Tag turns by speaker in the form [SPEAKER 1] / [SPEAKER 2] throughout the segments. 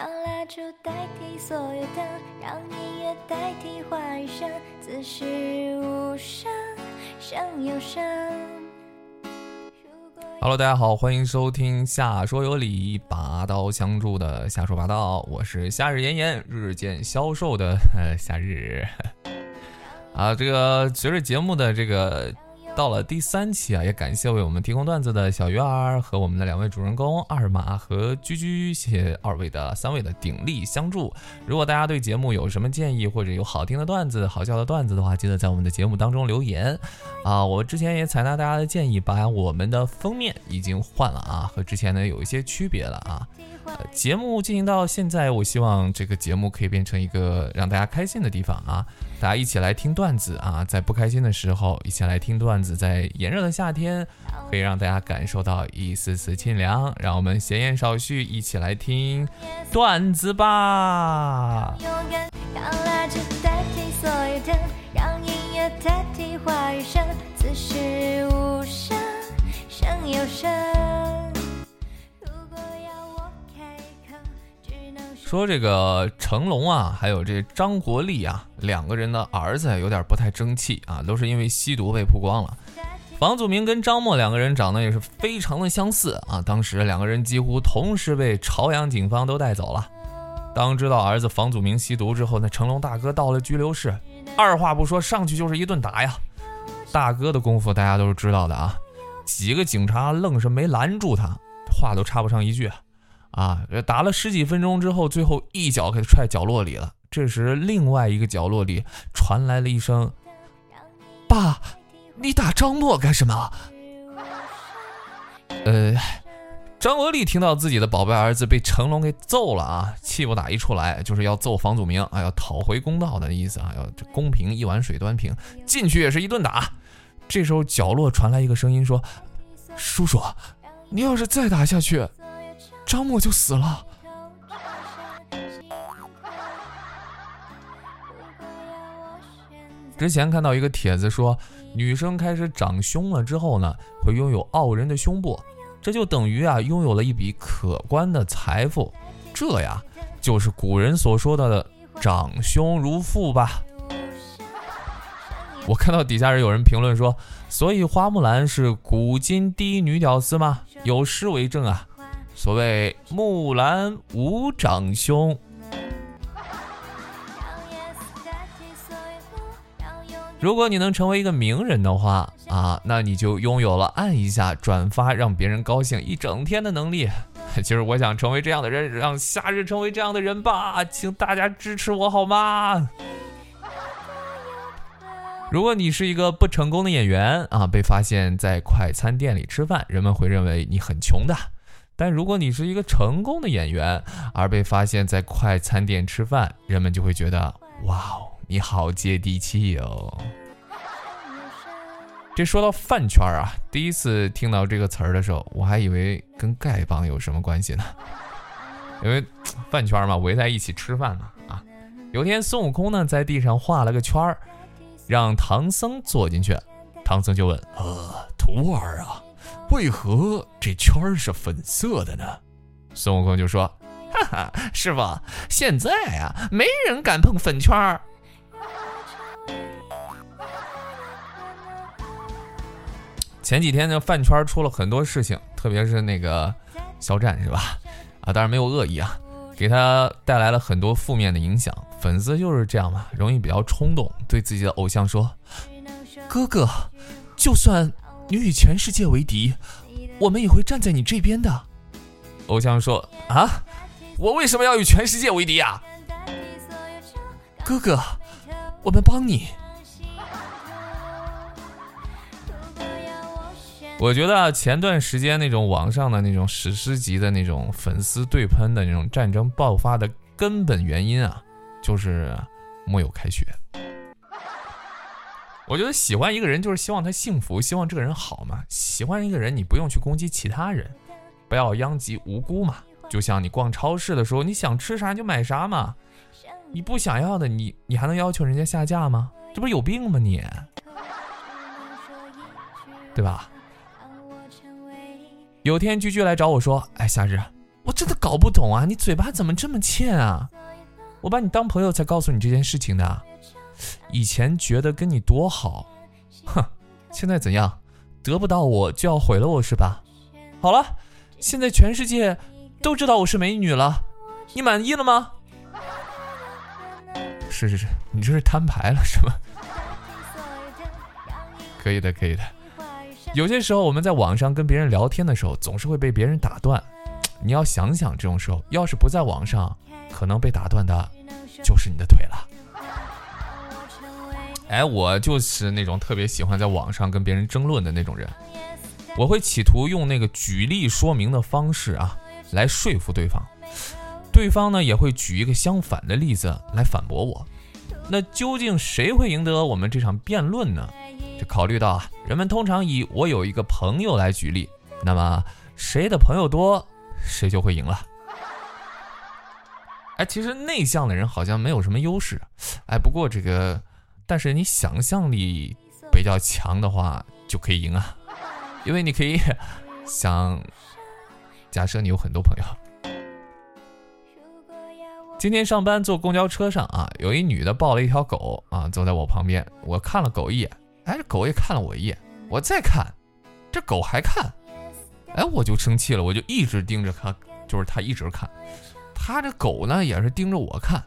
[SPEAKER 1] 让蜡烛代替所有灯，让音乐代替话语声，此时无声胜有声。
[SPEAKER 2] Hello，大家好，欢迎收听《夏说有理》，拔刀相助的夏说八道，我是夏日炎炎，日渐消瘦的呃夏日。啊，这个随着节目的这个到了第三期啊，也感谢为我们提供段子的小鱼儿和我们的两位主人公二马和居居，谢谢二位的三位的鼎力相助。如果大家对节目有什么建议，或者有好听的段子、好笑的段子的话，记得在我们的节目当中留言。啊，我之前也采纳大家的建议，把我们的封面已经换了啊，和之前呢有一些区别了啊。节目进行到现在，我希望这个节目可以变成一个让大家开心的地方啊，大家一起来听段子啊，在不开心的时候一起来听段子，在炎热的夏天可以让大家感受到一丝丝清凉。让我们闲言少叙，一起来听段子吧。
[SPEAKER 1] 有声。
[SPEAKER 2] 说这个成龙啊，还有这张国立啊，两个人的儿子有点不太争气啊，都是因为吸毒被曝光了。房祖名跟张默两个人长得也是非常的相似啊，当时两个人几乎同时被朝阳警方都带走了。当知道儿子房祖名吸毒之后，那成龙大哥到了拘留室，二话不说上去就是一顿打呀。大哥的功夫大家都是知道的啊，几个警察愣是没拦住他，话都插不上一句。啊打了十几分钟之后，最后一脚给踹角落里了。这时，另外一个角落里传来了一声：“爸，你打张默干什么？”呃，张国立听到自己的宝贝儿子被成龙给揍了啊，气不打一处来，就是要揍房祖名啊，要讨回公道的意思啊，要这公平一碗水端平，进去也是一顿打。这时候，角落传来一个声音说：“叔叔，你要是再打下去。”张默就死了。之前看到一个帖子说，女生开始长胸了之后呢，会拥有傲人的胸部，这就等于啊拥有了一笔可观的财富。这呀，就是古人所说的“长胸如父”吧。我看到底下人有人评论说，所以花木兰是古今第一女屌丝吗？有诗为证啊。所谓木兰无长兄。如果你能成为一个名人的话啊，那你就拥有了按一下转发让别人高兴一整天的能力。其实我想成为这样的人，让夏日成为这样的人吧，请大家支持我好吗？如果你是一个不成功的演员啊，被发现在快餐店里吃饭，人们会认为你很穷的。但如果你是一个成功的演员，而被发现在快餐店吃饭，人们就会觉得哇哦，你好接地气哦。这说到饭圈啊，第一次听到这个词儿的时候，我还以为跟丐帮有什么关系呢？因为饭圈嘛，围在一起吃饭嘛啊。有天孙悟空呢在地上画了个圈儿，让唐僧坐进去，唐僧就问：呃，徒儿啊。为何这圈儿是粉色的呢？孙悟空就说：“哈哈，师傅，现在啊，没人敢碰粉圈儿。”前几天呢饭圈出了很多事情，特别是那个肖战是吧？啊，当然没有恶意啊，给他带来了很多负面的影响。粉丝就是这样嘛，容易比较冲动，对自己的偶像说：“哥哥，就算……”你与全世界为敌，我们也会站在你这边的。偶像说：“啊，我为什么要与全世界为敌呀？”哥哥，我们帮你。我觉得前段时间那种网上的那种史诗级的那种粉丝对喷的那种战争爆发的根本原因啊，就是没有开学。我觉得喜欢一个人就是希望他幸福，希望这个人好嘛。喜欢一个人，你不用去攻击其他人，不要殃及无辜嘛。就像你逛超市的时候，你想吃啥就买啥嘛。你不想要的，你你还能要求人家下架吗？这不是有病吗你？对吧？有天居居来找我说：“哎，夏日，我真的搞不懂啊，你嘴巴怎么这么欠啊？我把你当朋友才告诉你这件事情的。以前觉得跟你多好，哼，现在怎样？得不到我就要毁了我是吧？好了，现在全世界都知道我是美女了，你满意了吗？是是是，你这是摊牌了是吗？可以的，可以的。有些时候我们在网上跟别人聊天的时候，总是会被别人打断。你要想想，这种时候要是不在网上，可能被打断的就是你的腿了。哎，我就是那种特别喜欢在网上跟别人争论的那种人。我会企图用那个举例说明的方式啊，来说服对方。对方呢也会举一个相反的例子来反驳我。那究竟谁会赢得我们这场辩论呢？就考虑到啊，人们通常以我有一个朋友来举例，那么谁的朋友多，谁就会赢了。哎，其实内向的人好像没有什么优势。哎，不过这个，但是你想象力比较强的话，就可以赢啊，因为你可以 想，假设你有很多朋友。今天上班坐公交车上啊，有一女的抱了一条狗啊，坐在我旁边。我看了狗一眼，哎，这狗也看了我一眼。我再看，这狗还看，哎，我就生气了，我就一直盯着它，就是它一直看。它这狗呢，也是盯着我看。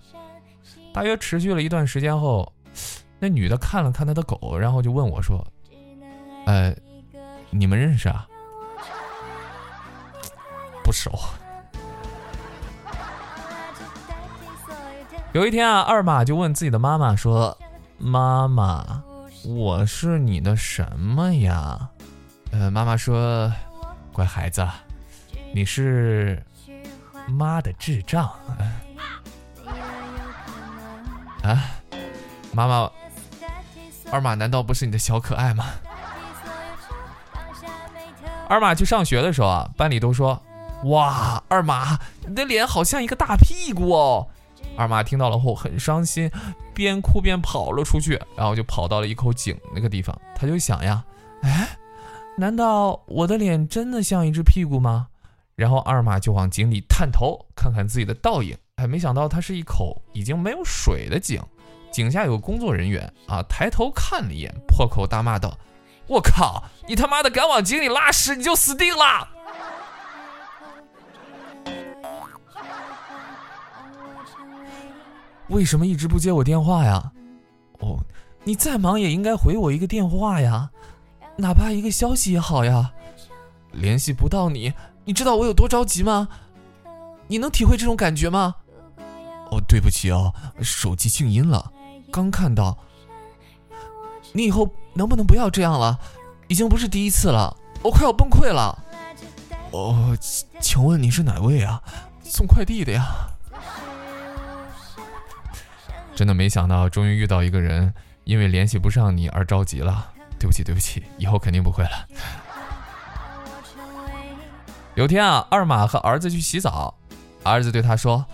[SPEAKER 2] 大约持续了一段时间后，那女的看了看她的狗，然后就问我说：“呃，你们认识啊？”不熟。有一天啊，二马就问自己的妈妈说：“妈妈，我是你的什么呀？”呃，妈妈说：“乖孩子，你是妈的智障。”啊，妈妈，二马难道不是你的小可爱吗？二马去上学的时候啊，班里都说：“哇，二马，你的脸好像一个大屁股哦。”二马听到了后很伤心，边哭边跑了出去，然后就跑到了一口井那个地方。他就想呀，哎，难道我的脸真的像一只屁股吗？然后二马就往井里探头看看自己的倒影。哎，没想到它是一口已经没有水的井，井下有个工作人员啊，抬头看了一眼，破口大骂道：“我靠，你他妈的敢往井里拉屎，你就死定了！”为什么一直不接我电话呀？哦，你再忙也应该回我一个电话呀，哪怕一个消息也好呀。联系不到你，你知道我有多着急吗？你能体会这种感觉吗？哦，对不起哦，手机静音了，刚看到。你以后能不能不要这样了？已经不是第一次了，我快要崩溃了。哦，请问你是哪位啊？送快递的呀。真的没想到，终于遇到一个人，因为联系不上你而着急了。对不起，对不起，以后肯定不会了。有天啊，二马和儿子去洗澡，儿子对他说：“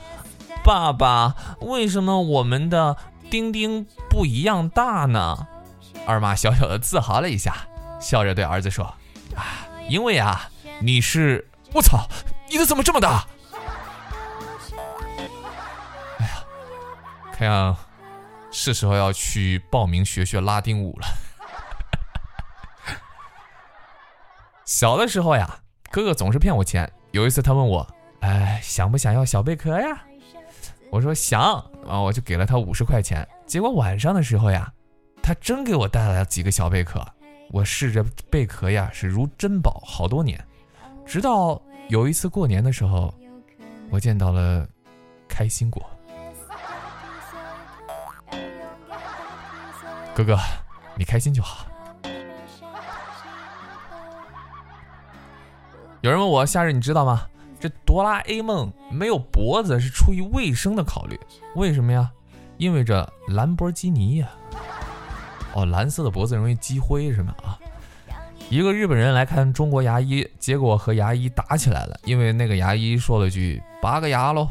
[SPEAKER 2] 爸爸，为什么我们的丁丁不一样大呢？”二马小小的自豪了一下，笑着对儿子说：“啊，因为啊，你是……我操，你的怎么这么大？”哎呀看样是时候要去报名学学拉丁舞了。小的时候呀，哥哥总是骗我钱。有一次他问我：“哎，想不想要小贝壳呀？”我说想，啊，我就给了他五十块钱。结果晚上的时候呀，他真给我带来了几个小贝壳。我试着贝壳呀，是如珍宝好多年。直到有一次过年的时候，我见到了开心果。哥哥，你开心就好。有人问我夏日，你知道吗？这哆啦 A 梦没有脖子是出于卫生的考虑。为什么呀？因为这兰博基尼呀。哦，蓝色的脖子容易积灰是吗？啊。一个日本人来看中国牙医，结果和牙医打起来了，因为那个牙医说了句“拔个牙喽，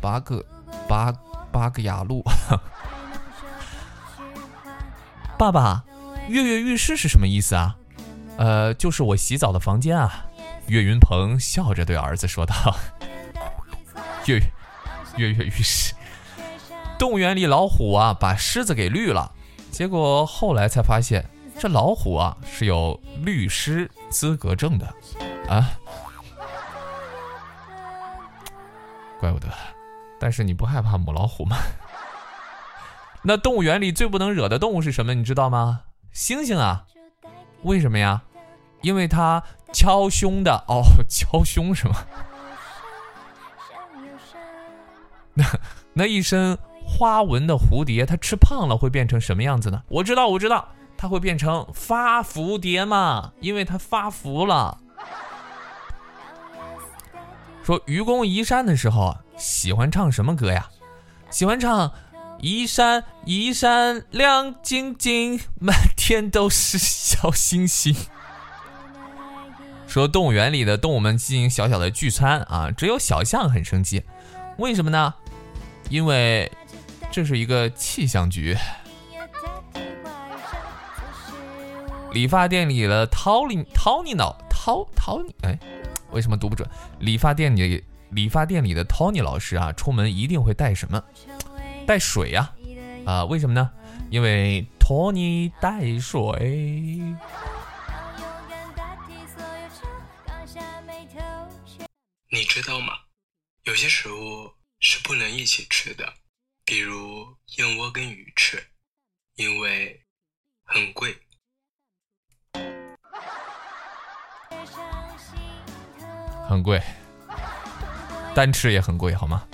[SPEAKER 2] 拔个，拔拔个牙路”。爸爸，跃跃欲试是什么意思啊？呃，就是我洗澡的房间啊。岳云鹏笑着对儿子说道。跃跃跃欲试。动物园里老虎啊，把狮子给绿了，结果后来才发现，这老虎啊是有律师资格证的啊，怪不得。但是你不害怕母老虎吗？那动物园里最不能惹的动物是什么？你知道吗？猩猩啊。为什么呀？因为它敲胸的哦，敲胸是吗？那那一身花纹的蝴蝶，它吃胖了会变成什么样子呢？我知道，我知道，它会变成发福蝶嘛，因为它发福了。说愚公移山的时候啊喜欢唱什么歌呀？喜欢唱一闪一闪亮晶晶，满天都是小星星。说动物园里的动物们进行小小的聚餐啊，只有小象很生气，为什么呢？因为这是一个气象局。理发店里的 Tony Tony 老 Tony Tony 哎，为什么读不准？理发店里理发店里的 Tony 老师啊，出门一定会带什么？带水呀！啊，为什么呢？因为 Tony 带水。
[SPEAKER 3] 你知道吗？有些食物是不能一起吃的，比如燕窝跟鱼翅，因为很贵。
[SPEAKER 2] 很贵，单吃也很贵，好吗？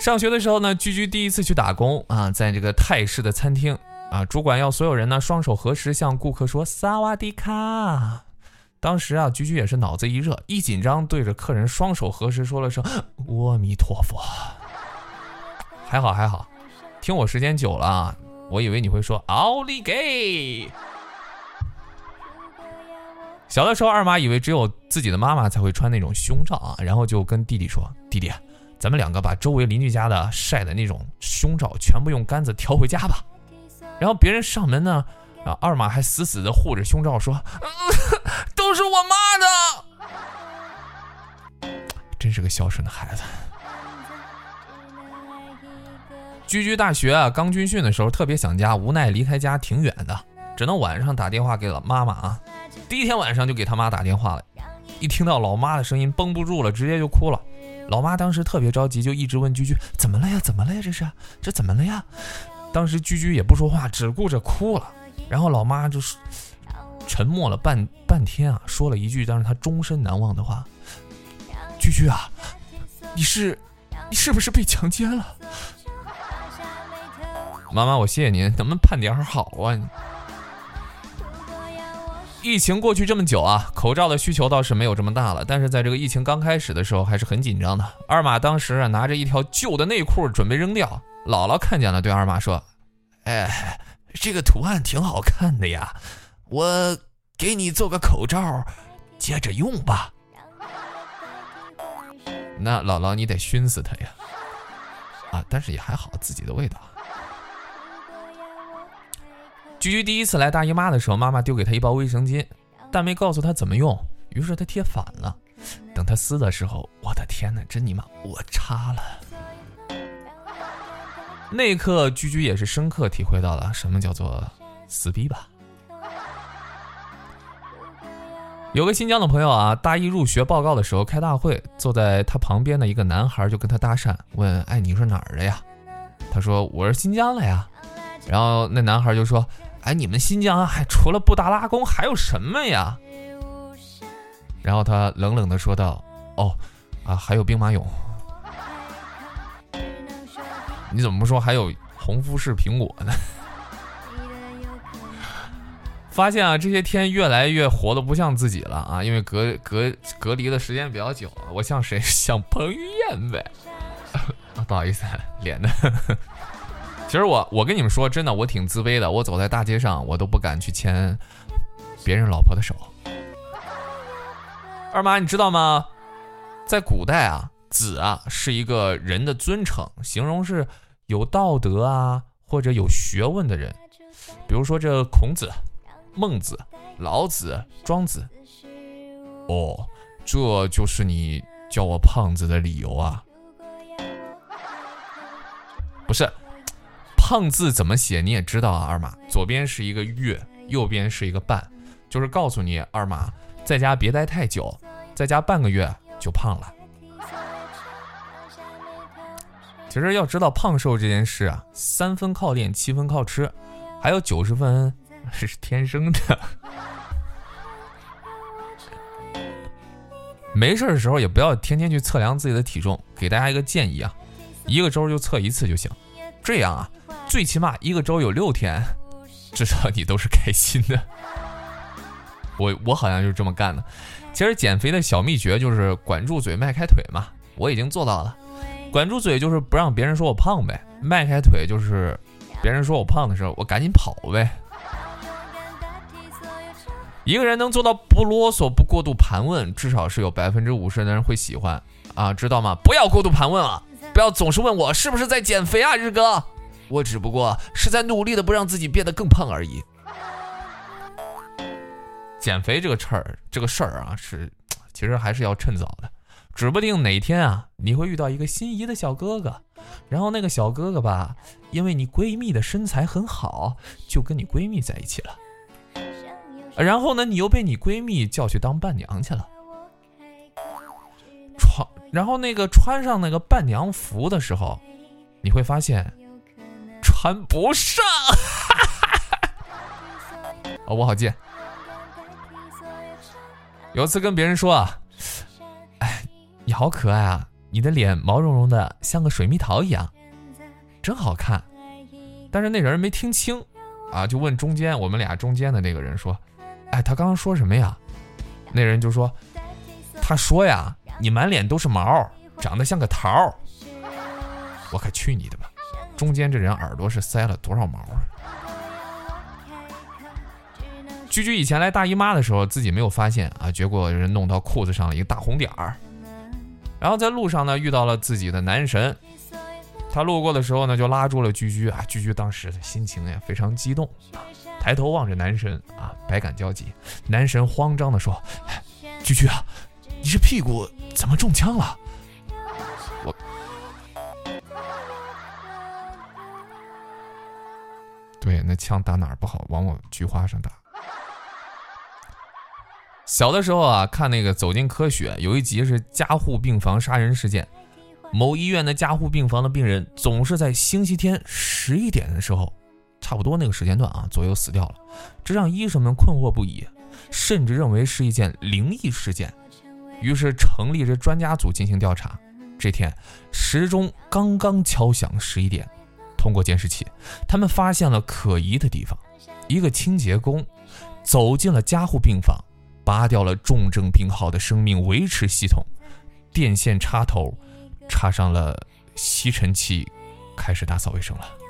[SPEAKER 2] 上学的时候呢，居居第一次去打工啊，在这个泰式的餐厅啊，主管要所有人呢双手合十向顾客说萨瓦迪卡。当时啊，居居也是脑子一热，一紧张，对着客人双手合十，说了声“阿弥陀佛”。还好还好，听我时间久了，我以为你会说“奥利给”。小的时候，二妈以为只有自己的妈妈才会穿那种胸罩啊，然后就跟弟弟说：“弟弟，咱们两个把周围邻居家的晒的那种胸罩全部用杆子挑回家吧。”然后别人上门呢。啊！二马还死死的护着胸罩，说：“都是我妈的。”真是个孝顺的孩子。居居大学啊，刚军训的时候特别想家，无奈离开家挺远的，只能晚上打电话给了妈妈啊。第一天晚上就给他妈打电话了，一听到老妈的声音，绷不住了，直接就哭了。老妈当时特别着急，就一直问居居：“怎么了呀？怎么了呀？这是这怎么了呀？”当时居居也不说话，只顾着哭了。然后老妈就是沉默了半半天啊，说了一句让他终身难忘的话：“居居啊，你是你是不是被强奸了？”妈妈，我谢谢您，能不能盼点好啊？疫情过去这么久啊，口罩的需求倒是没有这么大了，但是在这个疫情刚开始的时候还是很紧张的。二马当时啊拿着一条旧的内裤准备扔掉，姥姥看见了，对二马说：“哎。”这个图案挺好看的呀，我给你做个口罩，接着用吧。那姥姥你得熏死他呀！啊，但是也还好，自己的味道。居居第一次来大姨妈的时候，妈妈丢给他一包卫生巾，但没告诉他怎么用，于是他贴反了。等他撕的时候，我的天哪，真尼玛，我擦了！那一刻，居居也是深刻体会到了什么叫做撕逼吧。有个新疆的朋友啊，大一入学报告的时候开大会，坐在他旁边的一个男孩就跟他搭讪，问：“哎，你是哪儿的呀？”他说：“我是新疆的呀。”然后那男孩就说：“哎，你们新疆还除了布达拉宫还有什么呀？”然后他冷冷的说道：“哦，啊，还有兵马俑。”你怎么不说还有红富士苹果呢？发现啊，这些天越来越活的不像自己了啊，因为隔隔隔离的时间比较久了，我像谁？像彭于晏呗。不好意思，脸的。其实我我跟你们说，真的，我挺自卑的。我走在大街上，我都不敢去牵别人老婆的手。二妈，你知道吗？在古代啊，子啊是一个人的尊称，形容是。有道德啊，或者有学问的人，比如说这孔子、孟子、老子、庄子。哦，这就是你叫我胖子的理由啊？不是，胖字怎么写你也知道啊？二马，左边是一个月，右边是一个半，就是告诉你二马在家别待太久，在家半个月就胖了。其实要知道胖瘦这件事啊，三分靠练，七分靠吃，还有九十分这 是天生的。没事的时候也不要天天去测量自己的体重，给大家一个建议啊，一个周就测一次就行。这样啊，最起码一个周有六天，至少你都是开心的。我我好像就是这么干的。其实减肥的小秘诀就是管住嘴，迈开腿嘛。我已经做到了。管住嘴就是不让别人说我胖呗，迈开腿就是别人说我胖的时候，我赶紧跑呗。一个人能做到不啰嗦、不过度盘问，至少是有百分之五十的人会喜欢啊，知道吗？不要过度盘问啊，不要总是问我是不是在减肥啊，日哥，我只不过是在努力的不让自己变得更胖而已。减肥这个事儿，这个事儿啊，是其实还是要趁早的。指不定哪天啊，你会遇到一个心仪的小哥哥，然后那个小哥哥吧，因为你闺蜜的身材很好，就跟你闺蜜在一起了。然后呢，你又被你闺蜜叫去当伴娘去了。穿，然后那个穿上那个伴娘服的时候，你会发现穿不上。哦，我好贱。有次跟别人说啊。哎你好可爱啊！你的脸毛茸茸的，像个水蜜桃一样，真好看。但是那人没听清，啊，就问中间我们俩中间的那个人说：“哎，他刚刚说什么呀？”那人就说：“他说呀，你满脸都是毛，长得像个桃。”我可去你的吧！中间这人耳朵是塞了多少毛啊？居居以前来大姨妈的时候，自己没有发现啊，结果人弄到裤子上了一个大红点儿。然后在路上呢，遇到了自己的男神，他路过的时候呢，就拉住了居居啊。居居当时的心情也非常激动啊，抬头望着男神啊，百感交集。男神慌张的说：“居居啊，你这屁股怎么中枪了？”我，对，那枪打哪儿不好，往我菊花上打。小的时候啊，看那个《走进科学》，有一集是加护病房杀人事件。某医院的加护病房的病人总是在星期天十一点的时候，差不多那个时间段啊左右死掉了，这让医生们困惑不已，甚至认为是一件灵异事件。于是成立着专家组进行调查。这天时钟刚刚敲响十一点，通过监视器，他们发现了可疑的地方：一个清洁工走进了加护病房。拔掉了重症病号的生命维持系统，电线插头插上了吸尘器，开始打扫卫生了。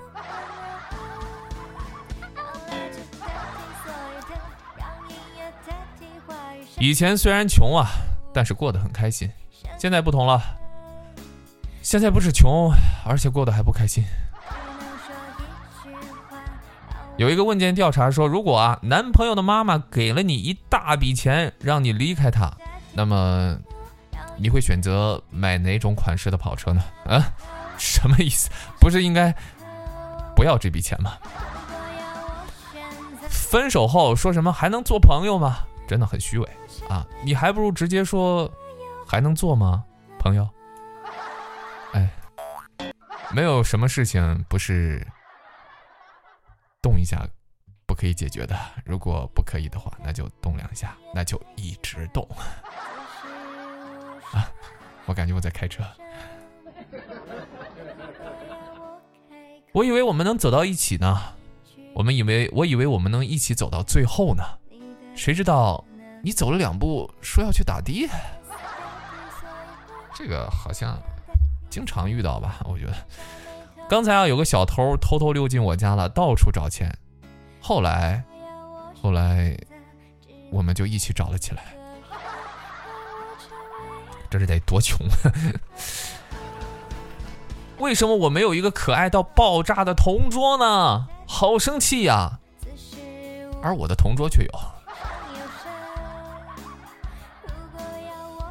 [SPEAKER 2] 以前虽然穷啊，但是过得很开心。现在不同了，现在不是穷，而且过得还不开心。有一个问卷调查说，如果啊男朋友的妈妈给了你一大笔钱让你离开他，那么你会选择买哪种款式的跑车呢？啊，什么意思？不是应该不要这笔钱吗？分手后说什么还能做朋友吗？真的很虚伪啊！你还不如直接说还能做吗，朋友？哎，没有什么事情不是。动一下不可以解决的，如果不可以的话，那就动两下，那就一直动。啊，我感觉我在开车。我以为我们能走到一起呢，我们以为我以为我们能一起走到最后呢，谁知道你走了两步说要去打的，这个好像经常遇到吧？我觉得。刚才啊，有个小偷偷偷溜进我家了，到处找钱。后来，后来，我们就一起找了起来。这是得多穷？为什么我没有一个可爱到爆炸的同桌呢？好生气呀！而我的同桌却有。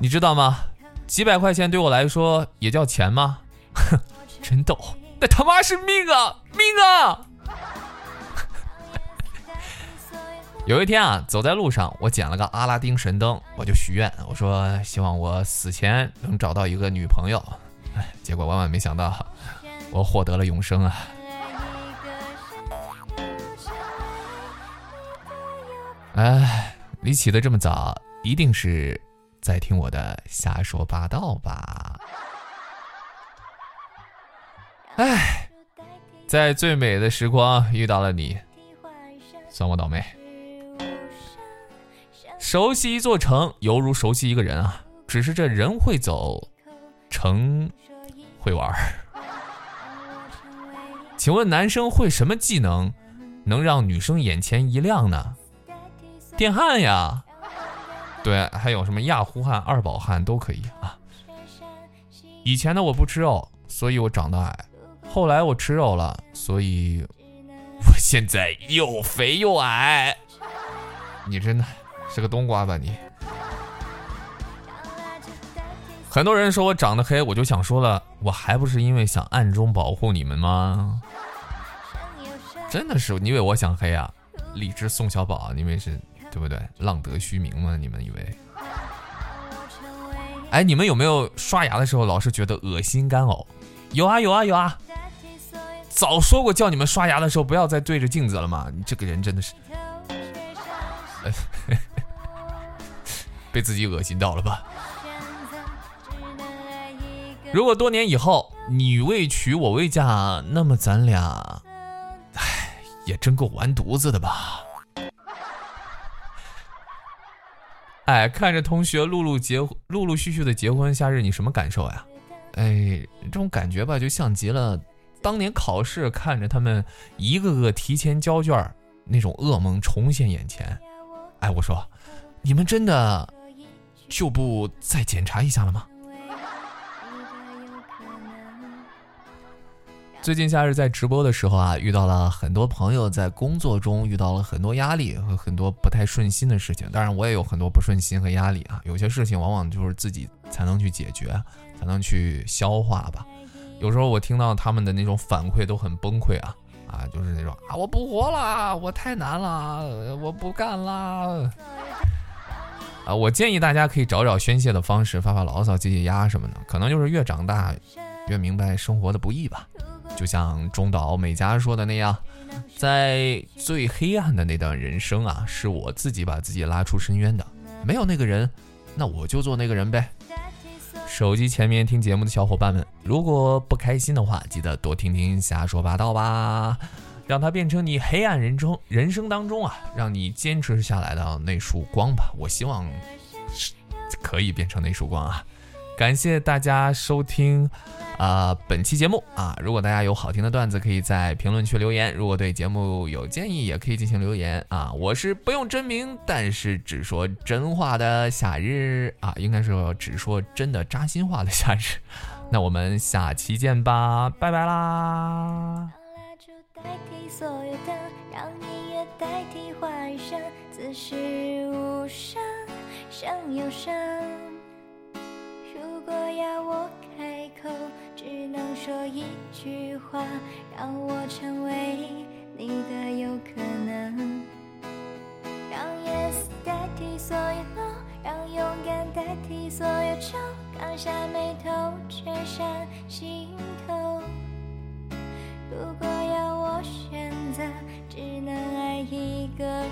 [SPEAKER 2] 你知道吗？几百块钱对我来说也叫钱吗？哼，真逗，那他妈是命啊，命啊！有一天啊，走在路上，我捡了个阿拉丁神灯，我就许愿，我说希望我死前能找到一个女朋友。哎，结果万万没想到，我获得了永生啊！哎，你起得这么早，一定是在听我的瞎说八道吧？哎，在最美的时光遇到了你，算我倒霉。熟悉一座城，犹如熟悉一个人啊，只是这人会走，城会玩。请问男生会什么技能，能让女生眼前一亮呢？电焊呀，对，还有什么亚呼汉、二宝汉都可以啊。以前呢，我不吃肉，所以我长得矮；后来我吃肉了，所以我 现在又肥又矮。你真的是个冬瓜吧你？很多人说我长得黑，我就想说了，我还不是因为想暗中保护你们吗？真的是，你以为我想黑啊？理智宋小宝，你以为是？对不对？浪得虚名吗？你们以为？哎，你们有没有刷牙的时候老是觉得恶心干呕？有啊有啊有啊！早说过叫你们刷牙的时候不要再对着镜子了嘛！你这个人真的是，被自己恶心到了吧？如果多年以后你未娶我未嫁，那么咱俩，哎，也真够完犊子的吧？哎，看着同学陆陆结陆陆续续的结婚，夏日你什么感受呀？哎，这种感觉吧，就像极了当年考试看着他们一个个提前交卷那种噩梦重现眼前。哎，我说，你们真的就不再检查一下了吗？最近夏日在直播的时候啊，遇到了很多朋友在工作中遇到了很多压力和很多不太顺心的事情。当然，我也有很多不顺心和压力啊。有些事情往往就是自己才能去解决，才能去消化吧。有时候我听到他们的那种反馈都很崩溃啊啊，就是那种啊，我不活了，我太难了，我不干了啊。我建议大家可以找找宣泄的方式，发发牢骚、解解压什么的。可能就是越长大，越明白生活的不易吧。就像中岛美嘉说的那样，在最黑暗的那段人生啊，是我自己把自己拉出深渊的。没有那个人，那我就做那个人呗。手机前面听节目的小伙伴们，如果不开心的话，记得多听听瞎说八道吧，让它变成你黑暗人中人生当中啊，让你坚持下来的那束光吧。我希望可以变成那束光啊。感谢大家收听。啊，本期节目啊，如果大家有好听的段子，可以在评论区留言；如果对节目有建议，也可以进行留言啊。我是不用真名，但是只说真话的夏日啊，应该是只说真的扎心话的夏日。那我们下期见吧，拜拜啦！如果要我开口。只能说一句话，让我成为你的有可能。让 yes 代替所有 no，让勇敢代替所有愁，放下眉头，却上心头。如果要我选择，只能爱一个人，